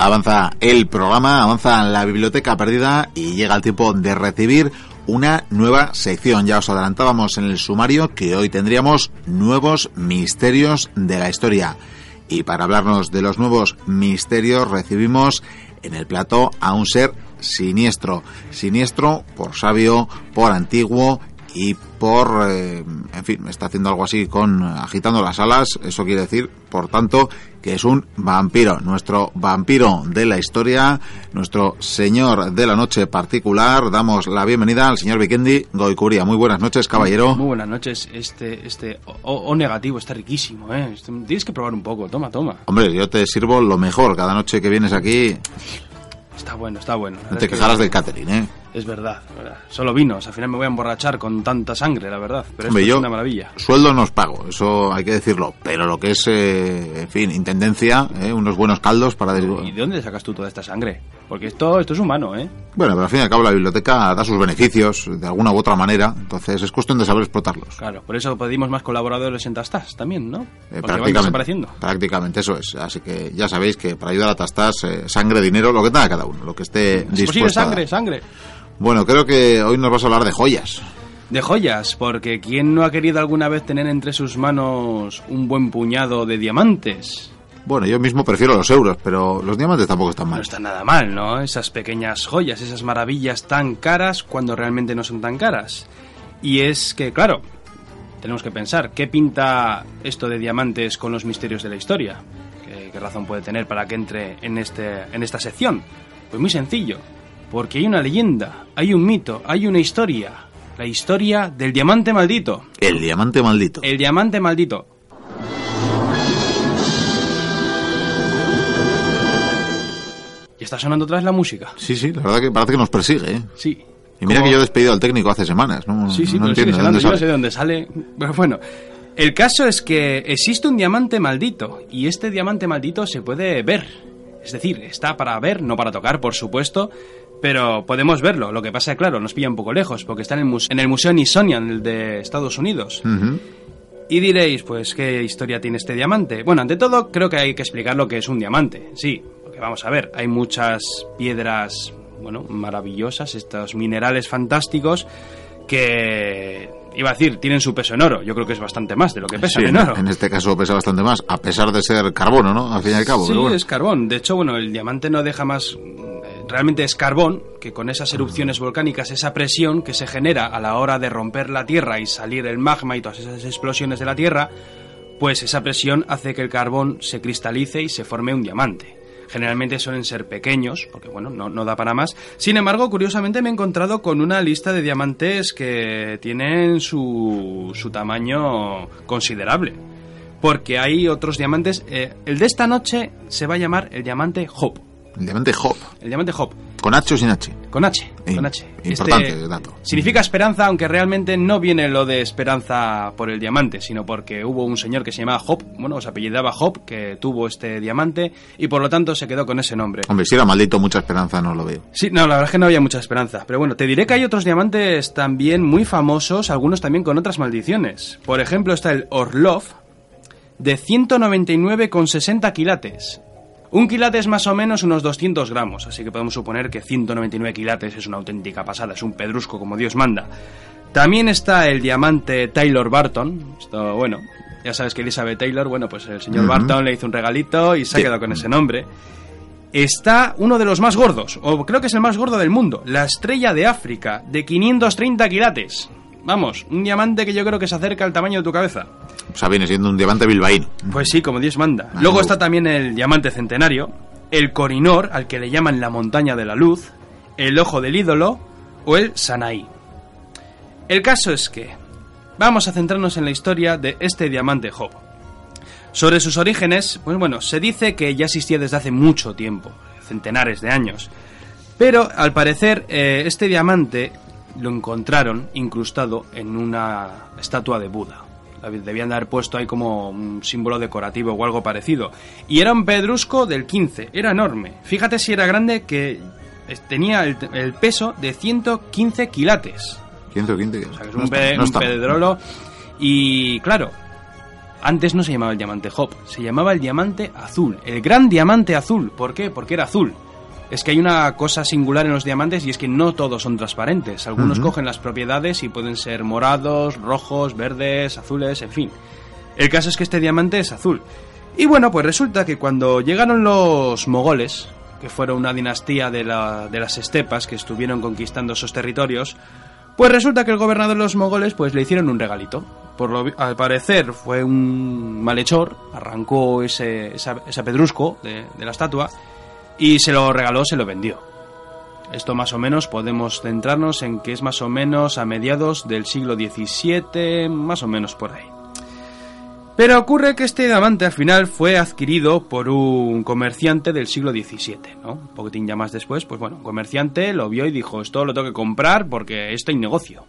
Avanza el programa, avanza la biblioteca perdida y llega el tiempo de recibir una nueva sección. Ya os adelantábamos en el sumario que hoy tendríamos nuevos misterios de la historia. Y para hablarnos de los nuevos misterios recibimos en el plato a un ser siniestro. Siniestro por sabio, por antiguo y por, eh, en fin, me está haciendo algo así con agitando las alas. Eso quiere decir, por tanto, que es un vampiro, nuestro vampiro de la historia, nuestro señor de la noche particular. Damos la bienvenida al señor Vikendi Goicuria. Muy buenas noches, caballero. Muy buenas noches. Este, este O, negativo está riquísimo, ¿eh? Tienes que probar un poco. Toma, toma. Hombre, yo te sirvo lo mejor cada noche que vienes aquí. Está bueno, está bueno. No te quejarás del catering, ¿eh? Es verdad, Solo vinos. Al final me voy a emborrachar con tanta sangre, la verdad. Pero es una maravilla. Sueldo no os pago, eso hay que decirlo. Pero lo que es, eh, en fin, intendencia, ¿eh? unos buenos caldos para... ¿Y de dónde sacas tú toda esta sangre? Porque esto, esto es humano, ¿eh? Bueno, pero al fin y al cabo la biblioteca da sus beneficios de alguna u otra manera. Entonces es cuestión de saber explotarlos. Claro, por eso pedimos más colaboradores en Tastas también, ¿no? Eh, prácticamente, prácticamente, eso es. Así que ya sabéis que para ayudar a Tastas, sangre, dinero, lo que tenga cada uno, lo que esté dispuesto. Posible, sangre, sangre. Bueno, creo que hoy nos vas a hablar de joyas. De joyas, porque ¿quién no ha querido alguna vez tener entre sus manos un buen puñado de diamantes? Bueno, yo mismo prefiero los euros, pero los diamantes tampoco están mal. No está nada mal, ¿no? Esas pequeñas joyas, esas maravillas tan caras cuando realmente no son tan caras. Y es que, claro, tenemos que pensar, ¿qué pinta esto de diamantes con los misterios de la historia? ¿Qué, qué razón puede tener para que entre en, este, en esta sección? Pues muy sencillo porque hay una leyenda, hay un mito, hay una historia. La historia del diamante maldito. El diamante maldito. El diamante maldito. ¿Y está sonando otra vez la música? Sí, sí, la verdad que parece que nos persigue, ¿eh? Sí. Y mira que yo he despedido al técnico hace semanas, ¿no? Sí, sí, no entiendo de dónde sale. sé de dónde sale. bueno, el caso es que existe un diamante maldito y este diamante maldito se puede ver. Es decir, está para ver, no para tocar, por supuesto, pero podemos verlo. Lo que pasa, claro, nos pilla un poco lejos, porque está en el, en el Museo Smithsonian de Estados Unidos. Y diréis, pues, ¿qué historia tiene este diamante? Bueno, ante todo, creo que hay que explicar lo que es un diamante. Sí, porque vamos a ver, hay muchas piedras, bueno, maravillosas, estos minerales fantásticos que iba a decir, tienen su peso en oro. Yo creo que es bastante más de lo que pesa en oro. En este caso pesa bastante más, a pesar de ser carbono, ¿no? Al fin y al cabo. Sí, es carbón. De hecho, bueno, el diamante no deja más realmente es carbón, que con esas erupciones volcánicas, esa presión que se genera a la hora de romper la Tierra y salir el magma y todas esas explosiones de la Tierra, pues esa presión hace que el carbón se cristalice y se forme un diamante. Generalmente suelen ser pequeños, porque bueno, no, no da para más. Sin embargo, curiosamente me he encontrado con una lista de diamantes que tienen su, su tamaño considerable. Porque hay otros diamantes. Eh, el de esta noche se va a llamar el diamante Hope. El diamante Hop. El diamante Hop. ¿Con H o sin H? Con H. con H. Importante este dato. Significa esperanza, aunque realmente no viene lo de esperanza por el diamante, sino porque hubo un señor que se llamaba Hop, bueno, se apellidaba Hop, que tuvo este diamante y por lo tanto se quedó con ese nombre. Hombre, si era maldito, mucha esperanza no lo veo. Sí, no, la verdad es que no había mucha esperanza. Pero bueno, te diré que hay otros diamantes también muy famosos, algunos también con otras maldiciones. Por ejemplo, está el Orlov, de 199,60 quilates. Un quilate es más o menos unos 200 gramos, así que podemos suponer que 199 quilates es una auténtica pasada, es un pedrusco como Dios manda. También está el diamante Taylor Barton, esto bueno, ya sabes que Elizabeth Taylor, bueno, pues el señor Barton le hizo un regalito y se ha quedado con ese nombre. Está uno de los más gordos, o creo que es el más gordo del mundo, la estrella de África, de 530 quilates. Vamos, un diamante que yo creo que se acerca al tamaño de tu cabeza. O sea, viene siendo un diamante bilbaíno. Pues sí, como Dios manda. Ah, Luego está también el diamante centenario, el corinor, al que le llaman la montaña de la luz, el ojo del ídolo o el Sanaí. El caso es que vamos a centrarnos en la historia de este diamante Job. Sobre sus orígenes, pues bueno, se dice que ya existía desde hace mucho tiempo, centenares de años. Pero al parecer eh, este diamante lo encontraron incrustado en una estatua de Buda. Debían de haber puesto ahí como un símbolo decorativo o algo parecido. Y era un pedrusco del 15, era enorme. Fíjate si era grande que tenía el, peso de 115 quilates. 115 O sea, que es un, pedrolo. Y claro, Antes no se llamaba el diamante Hop, se llamaba el diamante azul, el gran diamante azul. ¿Por qué? Porque era azul. Es que hay una cosa singular en los diamantes y es que no todos son transparentes. Algunos cogen las propiedades y pueden ser morados, rojos, verdes, azules, en fin. El caso es que este diamante es azul. Y bueno, pues resulta que cuando llegaron los mogoles, que fueron una dinastía de, de las estepas que estuvieron conquistando esos territorios, pues resulta que el gobernador de los mogoles pues le hicieron un regalito. Por lo, al parecer fue un malhechor, arrancó ese, esa, pedrusco de, de la estatua y se lo regaló, se lo vendió. Esto más o menos podemos centrarnos en que es más o menos a mediados del siglo XVII, más o menos por ahí. Pero ocurre que este diamante al final fue adquirido por un comerciante del siglo XVII, ¿no? Un poquitín ya más después, pues bueno, un comerciante lo vio y dijo, esto lo tengo que comprar porque esto hay negocio.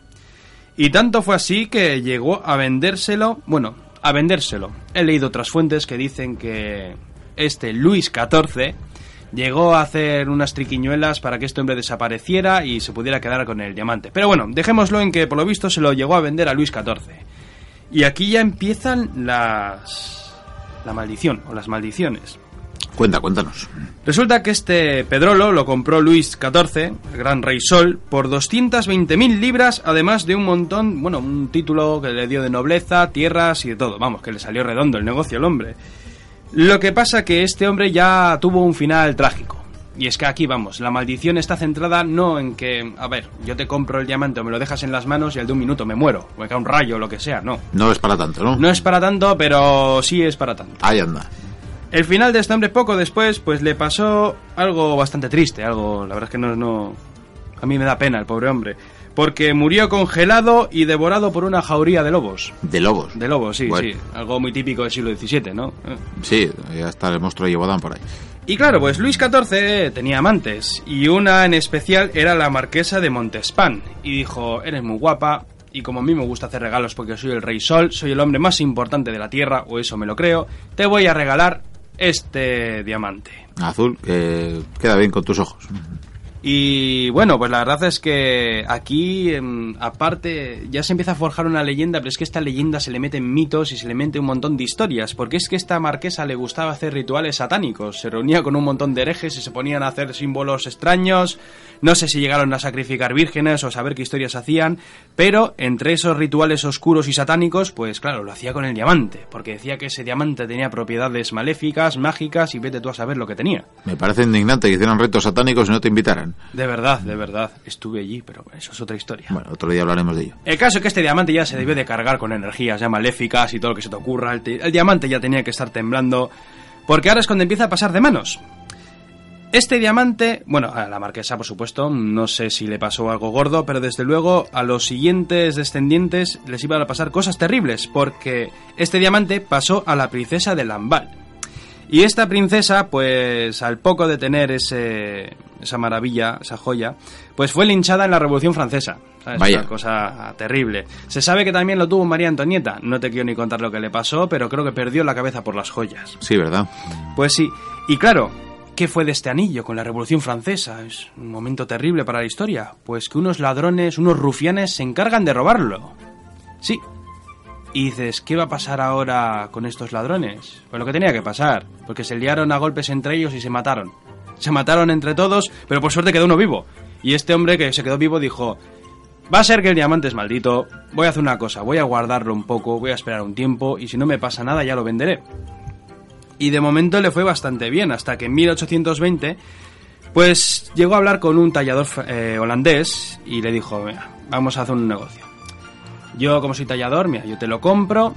Y tanto fue así que llegó a vendérselo, bueno, a vendérselo. He leído otras fuentes que dicen que este Luis XIV llegó a hacer unas triquiñuelas para que este hombre desapareciera y se pudiera quedar con el diamante. Pero bueno, dejémoslo en que por lo visto se lo llegó a vender a Luis XIV. Y aquí ya empiezan las... la maldición o las maldiciones. Cuenta, cuéntanos. Resulta que este Pedrolo lo compró Luis XIV, el gran rey Sol, por 220.000 libras, además de un montón, bueno, un título que le dio de nobleza, tierras y de todo. Vamos, que le salió redondo el negocio al hombre. Lo que pasa que este hombre ya tuvo un final trágico. Y es que aquí vamos, la maldición está centrada no en que, a ver, yo te compro el diamante o me lo dejas en las manos y al de un minuto me muero, o me cae un rayo o lo que sea, no. No es para tanto, ¿no? No es para tanto, pero sí es para tanto. Ahí anda. El final de este hombre poco después, pues le pasó algo bastante triste, algo, la verdad es que no, no... A mí me da pena el pobre hombre porque murió congelado y devorado por una jauría de lobos. ¿De lobos? De lobos, sí, sí. Algo muy típico del siglo XVII, ¿no? Sí, ya está el monstruo de por ahí. Y claro, pues Luis XIV tenía amantes, y una en especial era la marquesa de Montespan, y dijo, eres muy guapa, y como a mí me gusta hacer regalos porque soy el rey sol, soy el hombre más importante de la Tierra, o eso me lo creo, te voy a regalar este diamante. Azul, que queda bien con tus ojos. Y bueno, pues la verdad es que aquí, em, aparte, ya se empieza a forjar una leyenda, pero es que esta leyenda se le meten mitos y se le mete un montón de historias, porque es que esta marquesa le gustaba hacer rituales satánicos, se reunía con un montón de herejes y se ponían a hacer símbolos extraños, no sé si llegaron a sacrificar vírgenes o saber qué historias hacían, pero entre esos rituales oscuros y satánicos, pues claro, lo hacía con el diamante, porque decía que ese diamante tenía propiedades maléficas, mágicas y vete tú a saber lo que tenía. Me parece indignante que hicieran retos satánicos y no te invitaran. De verdad, de verdad. Estuve allí, pero eso es otra historia. Bueno, otro día hablaremos de ello. El caso es que este diamante ya se debe de cargar con energías ya maléficas y todo lo que se te ocurra. El, diamante ya tenía que estar temblando. Porque ahora es cuando empieza a pasar de manos. Este diamante, bueno, a la marquesa por supuesto, no sé si le pasó algo gordo, pero desde luego a los siguientes descendientes les iban a pasar cosas terribles, porque este diamante pasó a la princesa de Lambal. Y esta princesa, pues al poco de tener ese, esa maravilla, esa joya, pues fue linchada en la Revolución Francesa. ¿sabes? Vaya. Una cosa terrible. Se sabe que también lo tuvo María Antonieta. No te quiero ni contar lo que le pasó, pero creo que perdió la cabeza por las joyas. Sí, ¿verdad? Pues sí. Y claro, ¿qué fue de este anillo con la Revolución Francesa? Es un momento terrible para la historia. Pues que unos ladrones, unos rufianes se encargan de robarlo. Sí, y dices, ¿qué va a pasar ahora con estos ladrones? Pues lo que tenía que pasar, porque se liaron a golpes entre ellos y se mataron. Se mataron entre todos, pero por suerte quedó uno vivo. Y este hombre que se quedó vivo dijo, va a ser que el diamante es maldito, voy a hacer una cosa, voy a guardarlo un poco, voy a esperar un tiempo y si no me pasa nada ya lo venderé. Y de momento le fue bastante bien, hasta que en 1820 pues llegó a hablar con un tallador eh, holandés y le dijo, vamos a hacer un negocio. Yo, como soy tallador, mira, yo te lo compro.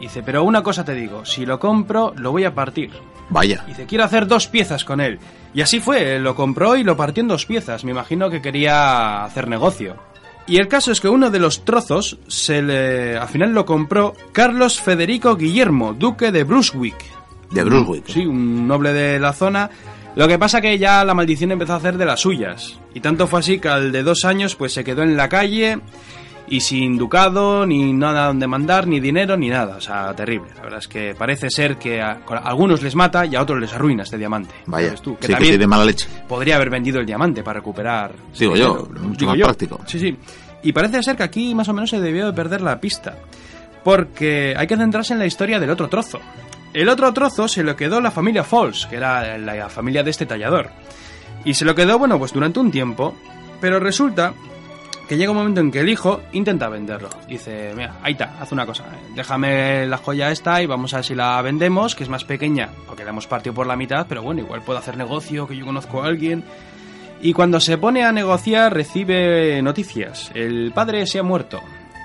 Dice, pero una cosa te digo, si lo compro, lo voy a partir. Vaya. Dice, quiero hacer dos piezas con él. Y así fue, lo compró y lo partió en dos piezas. Me imagino que quería hacer negocio. Y el caso es que uno de los trozos se le, al final lo compró Carlos Federico Guillermo, duque de Brunswick. De Brunswick. Sí, un noble de la zona. Lo que pasa que ya la maldición empezó a hacer de las suyas. Y tanto fue así que al de dos años pues se quedó en la calle y sin ducado, ni nada donde mandar, ni dinero, ni nada. O sea, terrible. La verdad es que parece ser que a, algunos les mata y a otros les arruina este diamante. Vaya, tú? Que sí, que mala leche. Podría haber vendido el diamante para recuperar... Digo yo, mucho más práctico. Sí, sí. Y parece ser que aquí más o menos se debió de perder la pista. Porque hay que centrarse en la historia del otro trozo. El otro trozo se lo quedó la familia Falls, que era la familia de este tallador. Y se lo quedó, bueno, pues durante un tiempo. Pero resulta que llega un momento en que el hijo intenta venderlo. Dice, mira, ahí está, haz una cosa. Déjame la joya esta y vamos a ver si la vendemos, que es más pequeña, porque la hemos partido por la mitad, pero bueno, igual puedo hacer negocio, que yo conozco a alguien. Y cuando se pone a negociar recibe noticias. El padre se ha muerto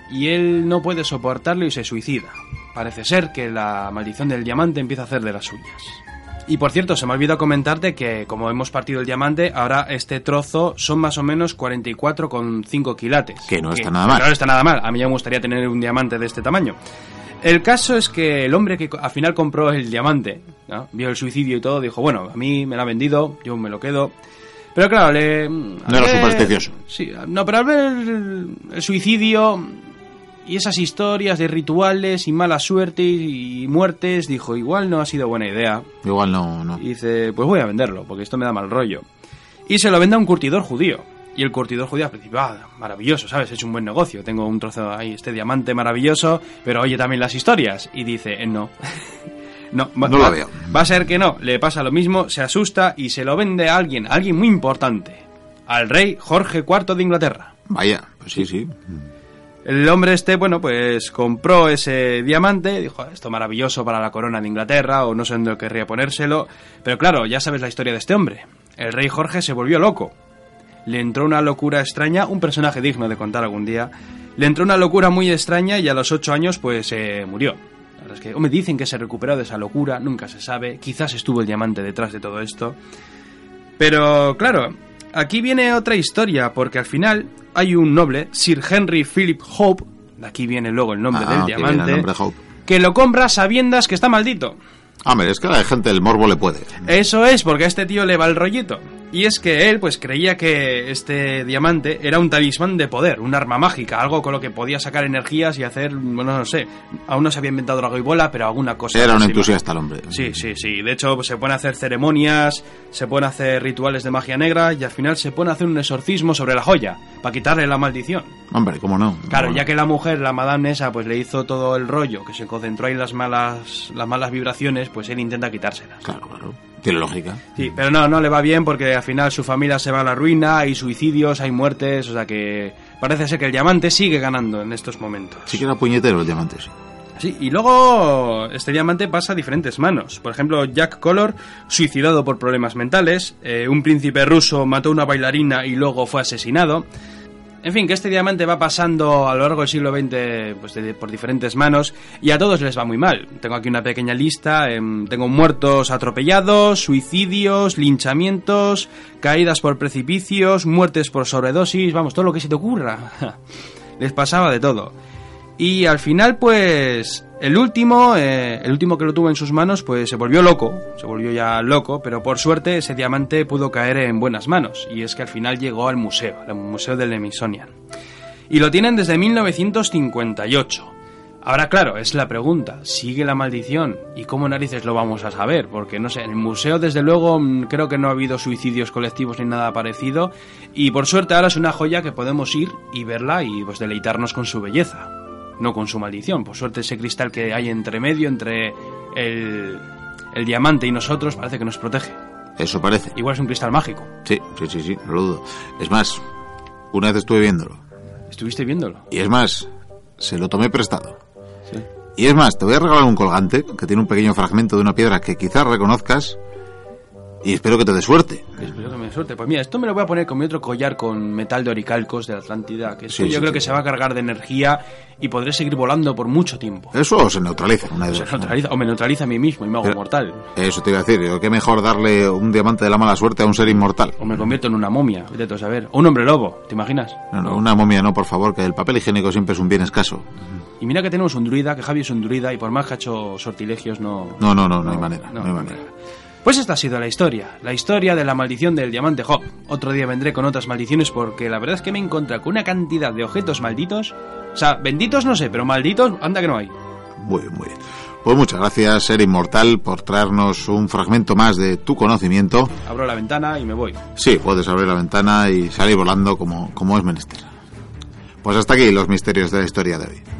y él no puede soportarlo y se suicida. Parece ser que la maldición del diamante empieza a hacer de las suyas. Y por cierto, se me ha olvidado comentarte que como hemos partido el diamante, ahora este trozo son más o menos 44,5 quilates. Que no está nada mal. no está nada mal. A mí ya me gustaría tener un diamante de este tamaño. El caso es que el hombre que al final compró el diamante, vio el suicidio y todo, dijo, bueno, a mí me lo ha vendido, yo me lo quedo. Pero claro, le... No era supersticioso. Sí, no, pero al ver el suicidio y esas historias de rituales y mala suerte y muertes, dijo, igual no ha sido buena idea. Igual no, no. Y dice, pues voy a venderlo, porque esto me da mal rollo. Y se lo vende a un curtidor judío. Y el curtidor judío principio, ah, maravilloso, ¿sabes? He hecho un buen negocio. Tengo un trozo ahí, este diamante maravilloso, pero oye también las historias. Y dice, eh, no. no, va, no lo veo. Va a ser que no. Le pasa lo mismo, se asusta y se lo vende a alguien, a alguien muy importante. Al rey Jorge IV de Inglaterra. Vaya, pues sí, sí. El hombre este, bueno, pues compró ese diamante, dijo, esto maravilloso para la corona de Inglaterra, o no sé dónde querría ponérselo, pero claro, ya sabes la historia de este hombre. El rey Jorge se volvió loco. Le entró una locura extraña, un personaje digno de contar algún día. Le entró una locura muy extraña y a los ocho años pues se murió. Es que, me dicen que se recuperó de esa locura, nunca se sabe, quizás estuvo el diamante detrás de todo esto. Pero claro, aquí viene otra historia, porque al final hay un noble, Sir Henry Philip Hope, de aquí viene luego el nombre del diamante, que lo compra sabiendas que está maldito. Hombre, es que a la gente el morbo le puede. Eso es, porque a este tío le va el rollito. Y es que él, pues, creía que este diamante era un talismán de poder, un arma mágica, algo con lo que podía sacar energías y hacer, bueno, no sé, aún no se había inventado la goibola, pero alguna cosa. Era un entusiasta el hombre. Sí, sí, sí. De hecho, pues, se a hacer ceremonias, se a hacer rituales de magia negra y al final se a hacer un exorcismo sobre la joya, para quitarle la maldición. Hombre, ¿cómo no? Claro, ya que la mujer, la madame esa, pues le hizo todo el rollo, que se concentró ahí las malas, las malas vibraciones, pues él intenta quitárselas. Claro, claro. Tiene lógica. Sí, pero no, no le va bien porque al final su familia se va a la ruina, hay suicidios, hay muertes, o sea que parece ser que el diamante sigue ganando en estos momentos. Sí que era puñetero el diamante, sí. Sí, y luego este diamante pasa a diferentes manos. Por ejemplo, Jack Collor, suicidado por problemas mentales. Eh, un príncipe ruso mató a una bailarina y luego fue asesinado. En fin, que este diamante va pasando a lo largo del siglo XX pues, por diferentes manos y a todos les va muy mal. Tengo aquí una pequeña lista. Em, tengo muertos atropellados, suicidios, linchamientos, caídas por precipicios, muertes por sobredosis, vamos, todo lo que se te ocurra. les pasaba de todo. Y al final, pues, el último, eh, el último que lo tuvo en sus manos, pues se volvió loco, se volvió ya loco, pero por suerte ese diamante pudo caer en buenas manos, y es que al final llegó al museo, al Museo del Smithsonian. Y lo tienen desde 1958. Ahora, claro, es la pregunta, ¿sigue la maldición? ¿Y cómo narices lo vamos a saber? Porque, no sé, en el museo, desde luego, mm, creo que no ha habido suicidios colectivos ni nada parecido, y por suerte ahora es una joya que podemos ir y verla y pues deleitarnos con su belleza no con su maldición. Por suerte ese cristal que hay entre medio, entre el, el diamante y nosotros, parece que nos protege. Eso parece. Igual es un cristal mágico. Sí, sí, sí, sí, no lo dudo. Es más, una vez estuve viéndolo. ¿Estuviste viéndolo? Y es más, se lo tomé prestado. Sí. Y es más, te voy a regalar un colgante que tiene un pequeño fragmento de una piedra que quizás reconozcas y espero que te dé suerte. Espero que me dé suerte. Pues mira, esto me lo voy a poner con mi otro collar con metal de oricalcos de la Atlántida, que yo creo que se va a cargar de energía y podré seguir volando por mucho tiempo. Eso se neutraliza, una se neutraliza, o me neutraliza a mí mismo y me hago mortal. Eso te iba a decir, qué mejor darle un diamante de la mala suerte a un ser inmortal. O me convierto en una momia, vete a saber. O un hombre lobo, ¿te imaginas? No, no, una momia no, por favor, que el papel higiénico siempre es un bien escaso. Y mira que tenemos un druida, que Javi es un druida, y por más que ha hecho sortilegios no... No, no, no, no, hay manera, no, hay manera. Pues esta ha sido la historia, la historia de la maldición del diamante Hop. Otro día vendré con otras maldiciones porque la verdad es que me encontrado con una cantidad de objetos malditos. O sea, benditos no sé, pero malditos, anda que no hay. Muy bien, muy bien. Pues muchas gracias, Ser Inmortal, por traernos un fragmento más de tu conocimiento. Abro la ventana y me voy. Sí, puedes abrir la ventana y salir volando como, como es menester. Pues hasta aquí los misterios de la historia de hoy.